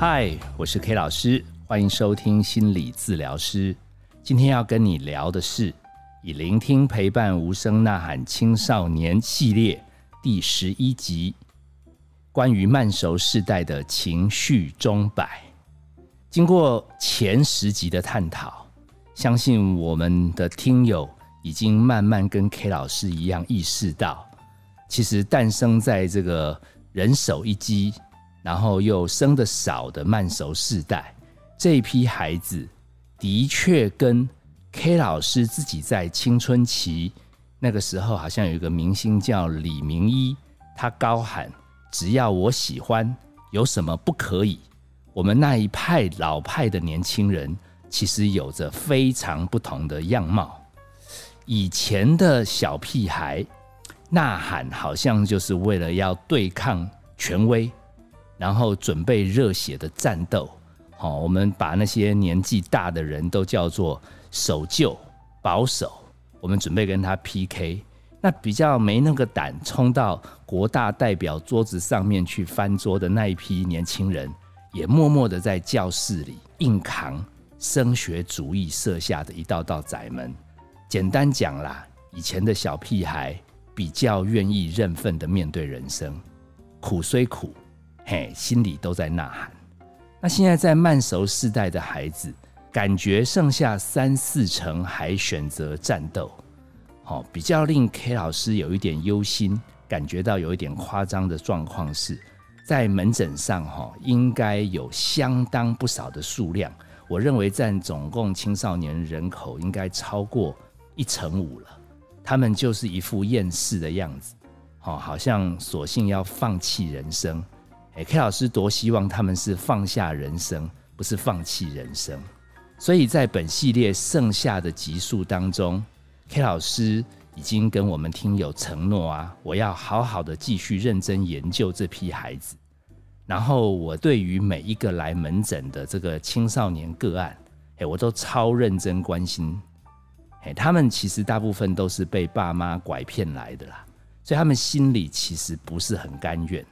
嗨，我是 K 老师，欢迎收听心理治疗师。今天要跟你聊的是以聆听陪伴无声呐喊青少年系列第十一集，关于慢熟世代的情绪钟摆。经过前十集的探讨，相信我们的听友已经慢慢跟 K 老师一样意识到，其实诞生在这个人手一机。然后又生的少的慢熟世代，这一批孩子的确跟 K 老师自己在青春期那个时候，好像有一个明星叫李明一，他高喊“只要我喜欢，有什么不可以”。我们那一派老派的年轻人，其实有着非常不同的样貌。以前的小屁孩呐喊，好像就是为了要对抗权威。然后准备热血的战斗，好，我们把那些年纪大的人都叫做守旧保守，我们准备跟他 PK。那比较没那个胆冲到国大代表桌子上面去翻桌的那一批年轻人，也默默的在教室里硬扛升学主义设下的一道道窄门。简单讲啦，以前的小屁孩比较愿意认份的面对人生，苦虽苦。嘿，心里都在呐喊。那现在在慢熟世代的孩子，感觉剩下三四成还选择战斗，好，比较令 K 老师有一点忧心，感觉到有一点夸张的状况是，在门诊上哈，应该有相当不少的数量，我认为占总共青少年人口应该超过一成五了。他们就是一副厌世的样子，好，好像索性要放弃人生。K 老师多希望他们是放下人生，不是放弃人生。所以在本系列剩下的集数当中，K 老师已经跟我们听友承诺啊，我要好好的继续认真研究这批孩子。然后我对于每一个来门诊的这个青少年个案，哎，我都超认真关心。哎，他们其实大部分都是被爸妈拐骗来的啦，所以他们心里其实不是很甘愿。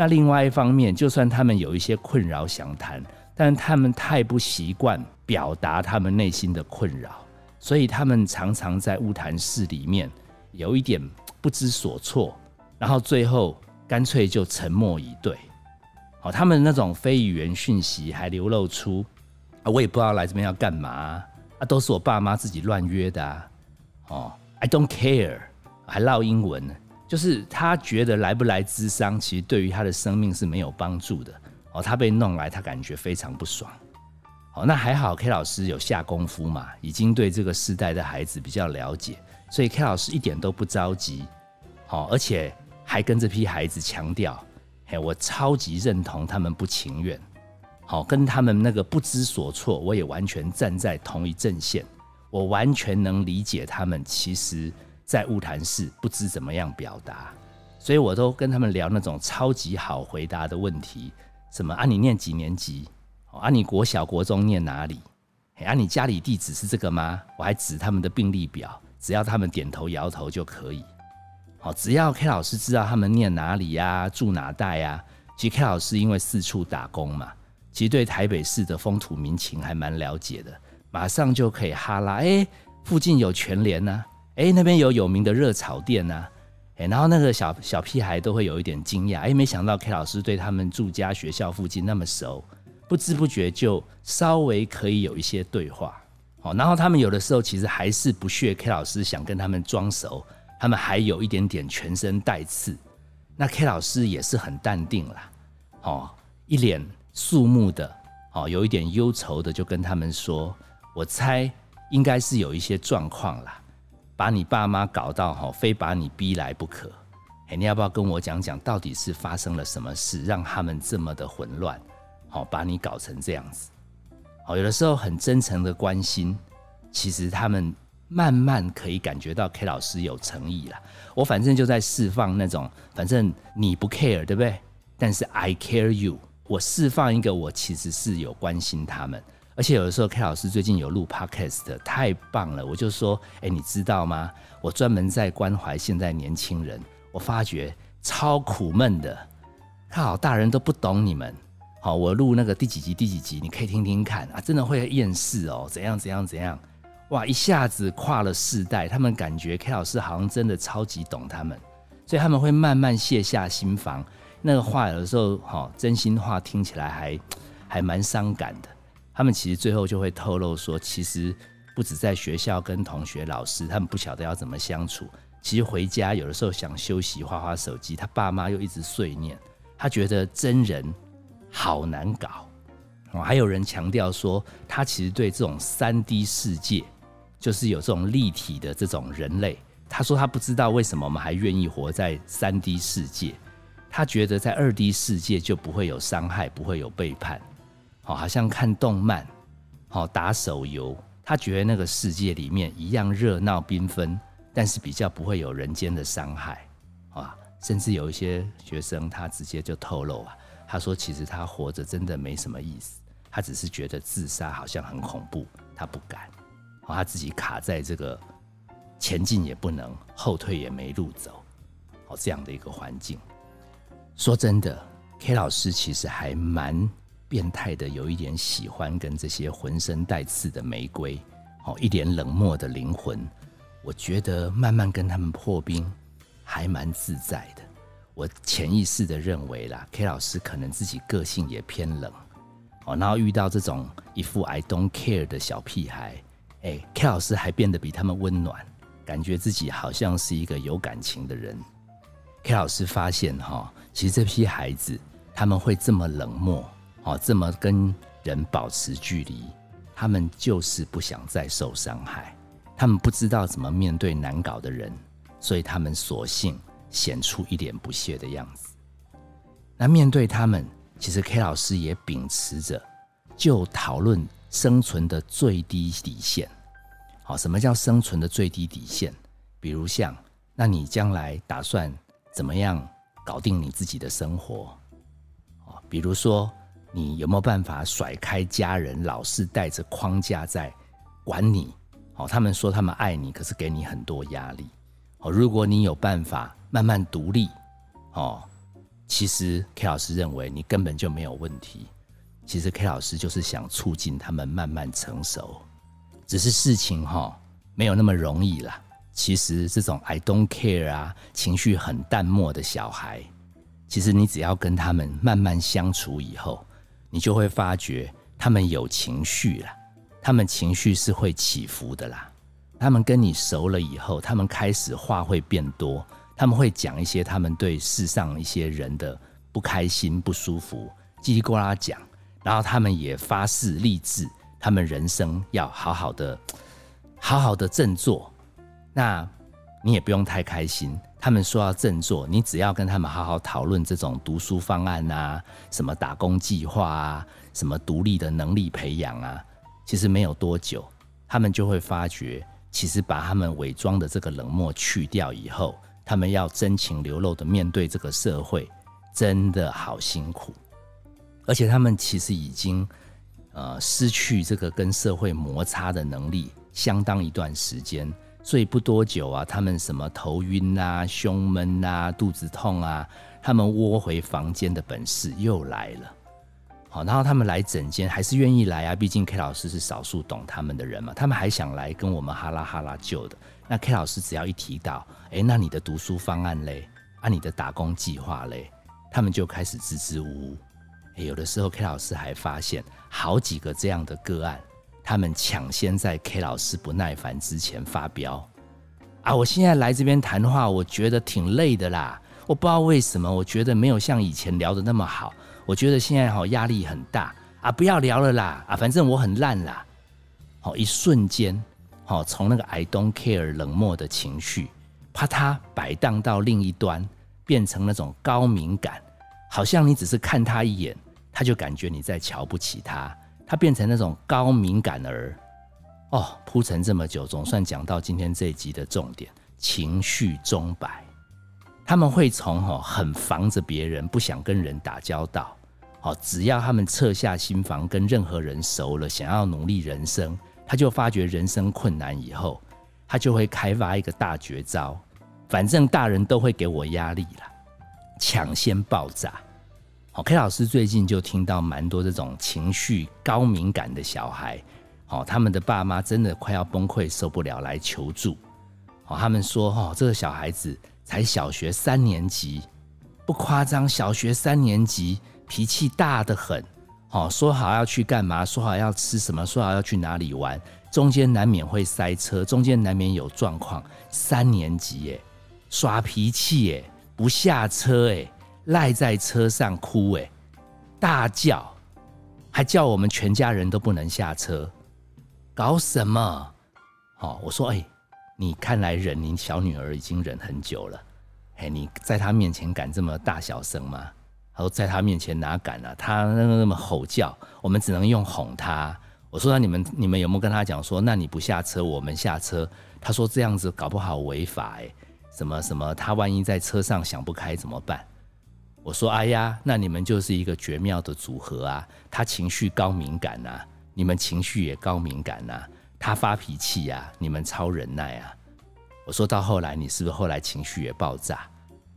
那另外一方面，就算他们有一些困扰想谈，但他们太不习惯表达他们内心的困扰，所以他们常常在物谈室里面有一点不知所措，然后最后干脆就沉默以对。好，他们那种非语言讯息还流露出啊，我也不知道来这边要干嘛啊，都是我爸妈自己乱约的啊。哦，I don't care，还唠英文呢。就是他觉得来不来智商，其实对于他的生命是没有帮助的哦。他被弄来，他感觉非常不爽。哦，那还好，K 老师有下功夫嘛，已经对这个时代的孩子比较了解，所以 K 老师一点都不着急。好，而且还跟这批孩子强调：，嘿，我超级认同他们不情愿。好，跟他们那个不知所措，我也完全站在同一阵线。我完全能理解他们，其实。在物谈室不知怎么样表达，所以我都跟他们聊那种超级好回答的问题，什么啊你念几年级？啊你国小国中念哪里？啊你家里地址是这个吗？我还指他们的病历表，只要他们点头摇头就可以。好，只要 K 老师知道他们念哪里呀，住哪带呀。其实 K 老师因为四处打工嘛，其实对台北市的风土民情还蛮了解的，马上就可以哈拉，哎，附近有全联呢。哎，那边有有名的热炒店呐，哎，然后那个小小屁孩都会有一点惊讶，哎，没想到 K 老师对他们住家学校附近那么熟，不知不觉就稍微可以有一些对话，好，然后他们有的时候其实还是不屑 K 老师想跟他们装熟，他们还有一点点全身带刺，那 K 老师也是很淡定啦，哦，一脸肃穆的，哦，有一点忧愁的就跟他们说，我猜应该是有一些状况啦。把你爸妈搞到哈，非把你逼来不可。哎，你要不要跟我讲讲，到底是发生了什么事，让他们这么的混乱？好，把你搞成这样子。好，有的时候很真诚的关心，其实他们慢慢可以感觉到 K 老师有诚意了。我反正就在释放那种，反正你不 care 对不对？但是 I care you，我释放一个，我其实是有关心他们。而且有的时候，K 老师最近有录 Podcast，太棒了！我就说，哎，你知道吗？我专门在关怀现在年轻人，我发觉超苦闷的，看好大人都不懂你们，好，我录那个第几集第几集，你可以听听看啊，真的会厌世哦，怎样怎样怎样，哇，一下子跨了世代，他们感觉 K 老师好像真的超级懂他们，所以他们会慢慢卸下心防。那个话有的时候，哈，真心话听起来还还蛮伤感的。他们其实最后就会透露说，其实不止在学校跟同学、老师，他们不晓得要怎么相处。其实回家有的时候想休息、花花手机，他爸妈又一直碎念，他觉得真人好难搞。哦，还有人强调说，他其实对这种三 D 世界，就是有这种立体的这种人类，他说他不知道为什么我们还愿意活在三 D 世界。他觉得在二 D 世界就不会有伤害，不会有背叛，好，好像看动漫，好打手游，他觉得那个世界里面一样热闹缤纷，但是比较不会有人间的伤害，啊，甚至有一些学生他直接就透露啊，他说其实他活着真的没什么意思，他只是觉得自杀好像很恐怖，他不敢，好，他自己卡在这个前进也不能，后退也没路走，好这样的一个环境。说真的，K 老师其实还蛮变态的，有一点喜欢跟这些浑身带刺的玫瑰，哦，一点冷漠的灵魂。我觉得慢慢跟他们破冰，还蛮自在的。我潜意识的认为啦，K 老师可能自己个性也偏冷，哦，然后遇到这种一副 I don't care 的小屁孩，哎，K 老师还变得比他们温暖，感觉自己好像是一个有感情的人。K 老师发现哈，其实这批孩子他们会这么冷漠，哦，这么跟人保持距离，他们就是不想再受伤害，他们不知道怎么面对难搞的人，所以他们索性显出一脸不屑的样子。那面对他们，其实 K 老师也秉持着就讨论生存的最低底线。好，什么叫生存的最低底线？比如像，那你将来打算？怎么样搞定你自己的生活？哦，比如说，你有没有办法甩开家人，老是带着框架在管你？哦，他们说他们爱你，可是给你很多压力。哦，如果你有办法慢慢独立，哦，其实 K 老师认为你根本就没有问题。其实 K 老师就是想促进他们慢慢成熟，只是事情哈没有那么容易啦。其实这种 I don't care 啊，情绪很淡漠的小孩，其实你只要跟他们慢慢相处以后，你就会发觉他们有情绪了，他们情绪是会起伏的啦。他们跟你熟了以后，他们开始话会变多，他们会讲一些他们对世上一些人的不开心、不舒服，叽里呱啦讲，然后他们也发誓立志，他们人生要好好的、好好的振作。那你也不用太开心。他们说要振作，你只要跟他们好好讨论这种读书方案啊，什么打工计划啊，什么独立的能力培养啊，其实没有多久，他们就会发觉，其实把他们伪装的这个冷漠去掉以后，他们要真情流露的面对这个社会，真的好辛苦。而且他们其实已经呃失去这个跟社会摩擦的能力，相当一段时间。睡不多久啊，他们什么头晕啊、胸闷啊、肚子痛啊，他们窝回房间的本事又来了。好，然后他们来诊间还是愿意来啊，毕竟 K 老师是少数懂他们的人嘛，他们还想来跟我们哈拉哈拉救的。那 K 老师只要一提到，哎，那你的读书方案嘞，啊，你的打工计划嘞，他们就开始支支吾吾。哎，有的时候 K 老师还发现好几个这样的个案。他们抢先在 K 老师不耐烦之前发飙啊！我现在来这边谈话，我觉得挺累的啦。我不知道为什么，我觉得没有像以前聊的那么好。我觉得现在好压力很大啊！不要聊了啦啊！反正我很烂啦。好，一瞬间，好从那个 I don't care 冷漠的情绪，啪嗒摆荡到另一端，变成那种高敏感，好像你只是看他一眼，他就感觉你在瞧不起他。他变成那种高敏感儿，哦，铺陈这么久，总算讲到今天这一集的重点：情绪钟摆。他们会从哦很防着别人，不想跟人打交道，哦，只要他们撤下心防，跟任何人熟了，想要努力人生，他就发觉人生困难以后，他就会开发一个大绝招，反正大人都会给我压力了，抢先爆炸。，K 老师最近就听到蛮多这种情绪高敏感的小孩，好，他们的爸妈真的快要崩溃，受不了来求助。好，他们说，哈，这个小孩子才小学三年级，不夸张，小学三年级脾气大的很。好，说好要去干嘛，说好要吃什么，说好要去哪里玩，中间难免会塞车，中间难免有状况。三年级耶，耍脾气耶，不下车哎，赖在车上哭哎，大叫，还叫我们全家人都不能下车，搞什么？好，我说哎。你看来忍，你小女儿已经忍很久了。哎，你在她面前敢这么大小声吗？他说在她面前哪敢啊？她那那么吼叫，我们只能用哄她。我说那你们你们有没有跟她讲说，那你不下车，我们下车？他说这样子搞不好违法哎，什么什么，他万一在车上想不开怎么办？我说哎呀，那你们就是一个绝妙的组合啊。他情绪高敏感呐，你们情绪也高敏感呐。他发脾气呀，你们超忍耐啊！我说到后来，你是不是后来情绪也爆炸？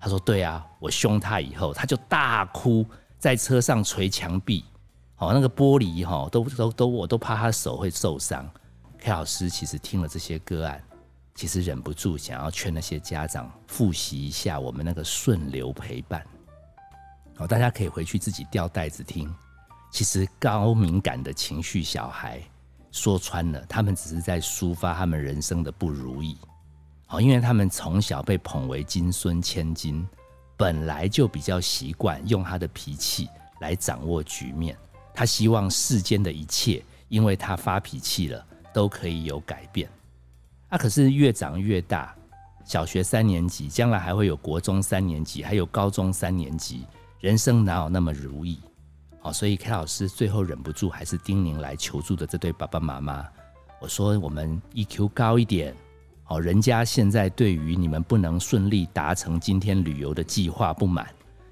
他说对啊，我凶他以后，他就大哭，在车上捶墙壁，哦，那个玻璃哈，都都都，我都怕他手会受伤。K 老师其实听了这些个案，其实忍不住想要劝那些家长复习一下我们那个顺流陪伴。好，大家可以回去自己掉袋子听。其实高敏感的情绪小孩。说穿了，他们只是在抒发他们人生的不如意，哦，因为他们从小被捧为金孙千金，本来就比较习惯用他的脾气来掌握局面。他希望世间的一切，因为他发脾气了，都可以有改变。啊，可是越长越大，小学三年级，将来还会有国中三年级，还有高中三年级，人生哪有那么如意？好，所以 K 老师最后忍不住还是叮咛来求助的这对爸爸妈妈。我说我们 EQ 高一点，好，人家现在对于你们不能顺利达成今天旅游的计划不满，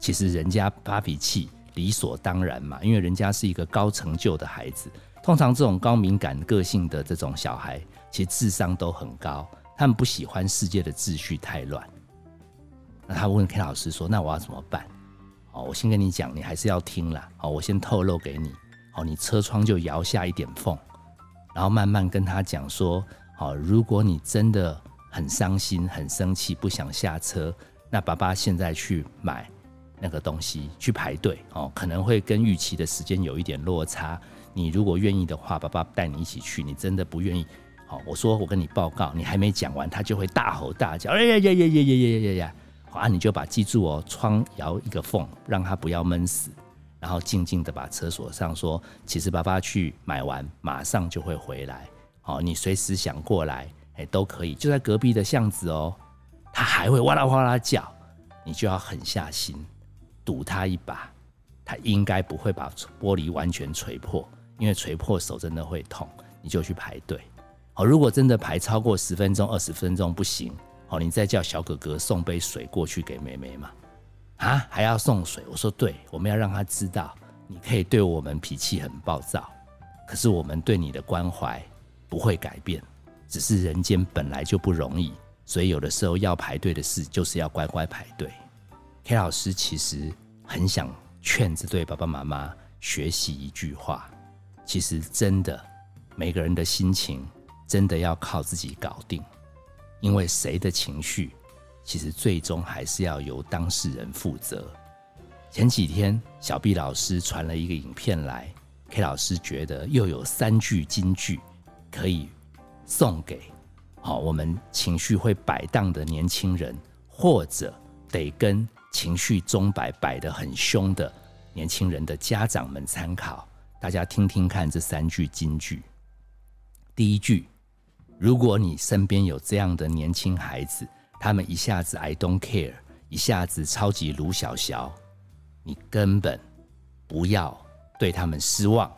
其实人家发脾气理所当然嘛，因为人家是一个高成就的孩子。通常这种高敏感个性的这种小孩，其实智商都很高，他们不喜欢世界的秩序太乱。那他问 K 老师说：“那我要怎么办？”哦，我先跟你讲，你还是要听啦。好，我先透露给你。好，你车窗就摇下一点缝，然后慢慢跟他讲说：好，如果你真的很伤心、很生气，不想下车，那爸爸现在去买那个东西，去排队哦，可能会跟预期的时间有一点落差。你如果愿意的话，爸爸带你一起去。你真的不愿意，好，我说我跟你报告，你还没讲完，他就会大吼大叫，哎呀呀呀呀呀呀呀呀！啊，你就把记住哦，窗摇一个缝，让它不要闷死，然后静静的把车锁上，说其实爸爸去买完，马上就会回来。好，你随时想过来，哎，都可以，就在隔壁的巷子哦。他还会哇啦哇啦叫，你就要狠下心堵他一把，他应该不会把玻璃完全锤破，因为锤破手真的会痛。你就去排队。好，如果真的排超过十分钟、二十分钟不行。哦，你再叫小哥哥送杯水过去给妹妹嘛？啊，还要送水？我说对，我们要让他知道，你可以对我们脾气很暴躁，可是我们对你的关怀不会改变，只是人间本来就不容易，所以有的时候要排队的事，就是要乖乖排队。K 老师其实很想劝这对爸爸妈妈学习一句话，其实真的，每个人的心情真的要靠自己搞定。因为谁的情绪，其实最终还是要由当事人负责。前几天，小 B 老师传了一个影片来，K 老师觉得又有三句金句可以送给好我们情绪会摆荡的年轻人，或者得跟情绪钟摆摆得很凶的年轻人的家长们参考。大家听听看这三句金句。第一句。如果你身边有这样的年轻孩子，他们一下子 I don't care，一下子超级卢小小，你根本不要对他们失望，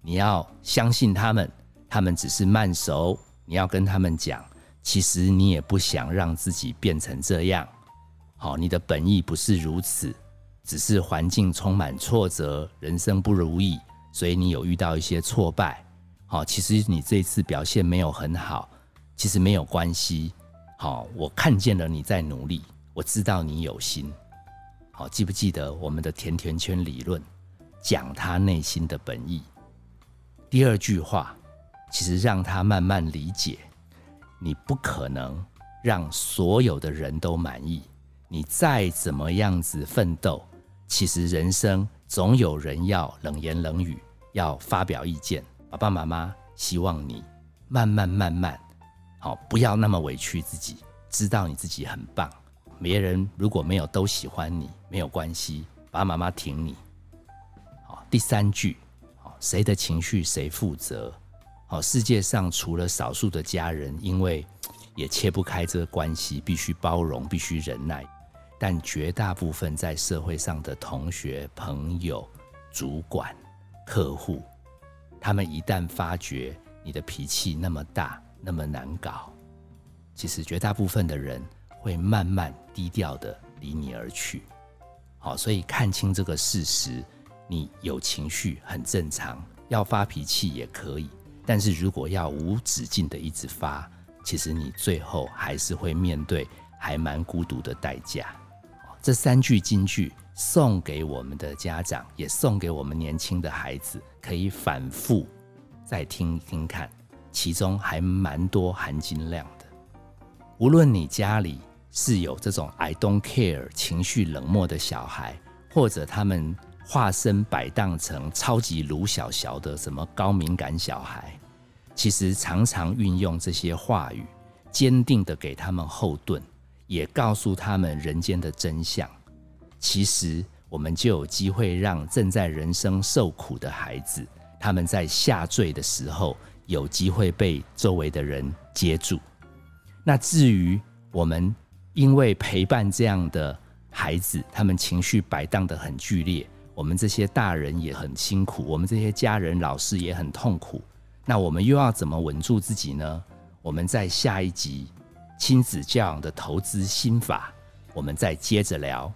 你要相信他们，他们只是慢熟。你要跟他们讲，其实你也不想让自己变成这样。好，你的本意不是如此，只是环境充满挫折，人生不如意，所以你有遇到一些挫败。好，其实你这次表现没有很好，其实没有关系。好，我看见了你在努力，我知道你有心。好，记不记得我们的甜甜圈理论，讲他内心的本意。第二句话，其实让他慢慢理解，你不可能让所有的人都满意。你再怎么样子奋斗，其实人生总有人要冷言冷语，要发表意见。爸爸妈妈希望你慢慢慢慢，好，不要那么委屈自己，知道你自己很棒。别人如果没有都喜欢你，没有关系，爸爸妈妈挺你。好，第三句。谁的情绪谁负责？好，世界上除了少数的家人，因为也切不开这个关系，必须包容，必须忍耐。但绝大部分在社会上的同学、朋友、主管、客户，他们一旦发觉你的脾气那么大、那么难搞，其实绝大部分的人会慢慢低调的离你而去。好，所以看清这个事实。你有情绪很正常，要发脾气也可以，但是如果要无止境的一直发，其实你最后还是会面对还蛮孤独的代价。这三句金句送给我们的家长，也送给我们年轻的孩子，可以反复再听一听看，其中还蛮多含金量的。无论你家里是有 这种 I don't care 情绪冷漠的小孩，或者他们。化身摆荡成超级卢小小的什么高敏感小孩，其实常常运用这些话语，坚定的给他们后盾，也告诉他们人间的真相。其实我们就有机会让正在人生受苦的孩子，他们在下坠的时候，有机会被周围的人接住。那至于我们因为陪伴这样的孩子，他们情绪摆荡的很剧烈。我们这些大人也很辛苦，我们这些家人、老师也很痛苦。那我们又要怎么稳住自己呢？我们在下一集亲子教养的投资心法，我们再接着聊。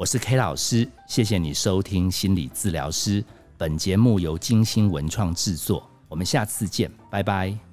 我是 K 老师，谢谢你收听心理治疗师。本节目由金星文创制作，我们下次见，拜拜。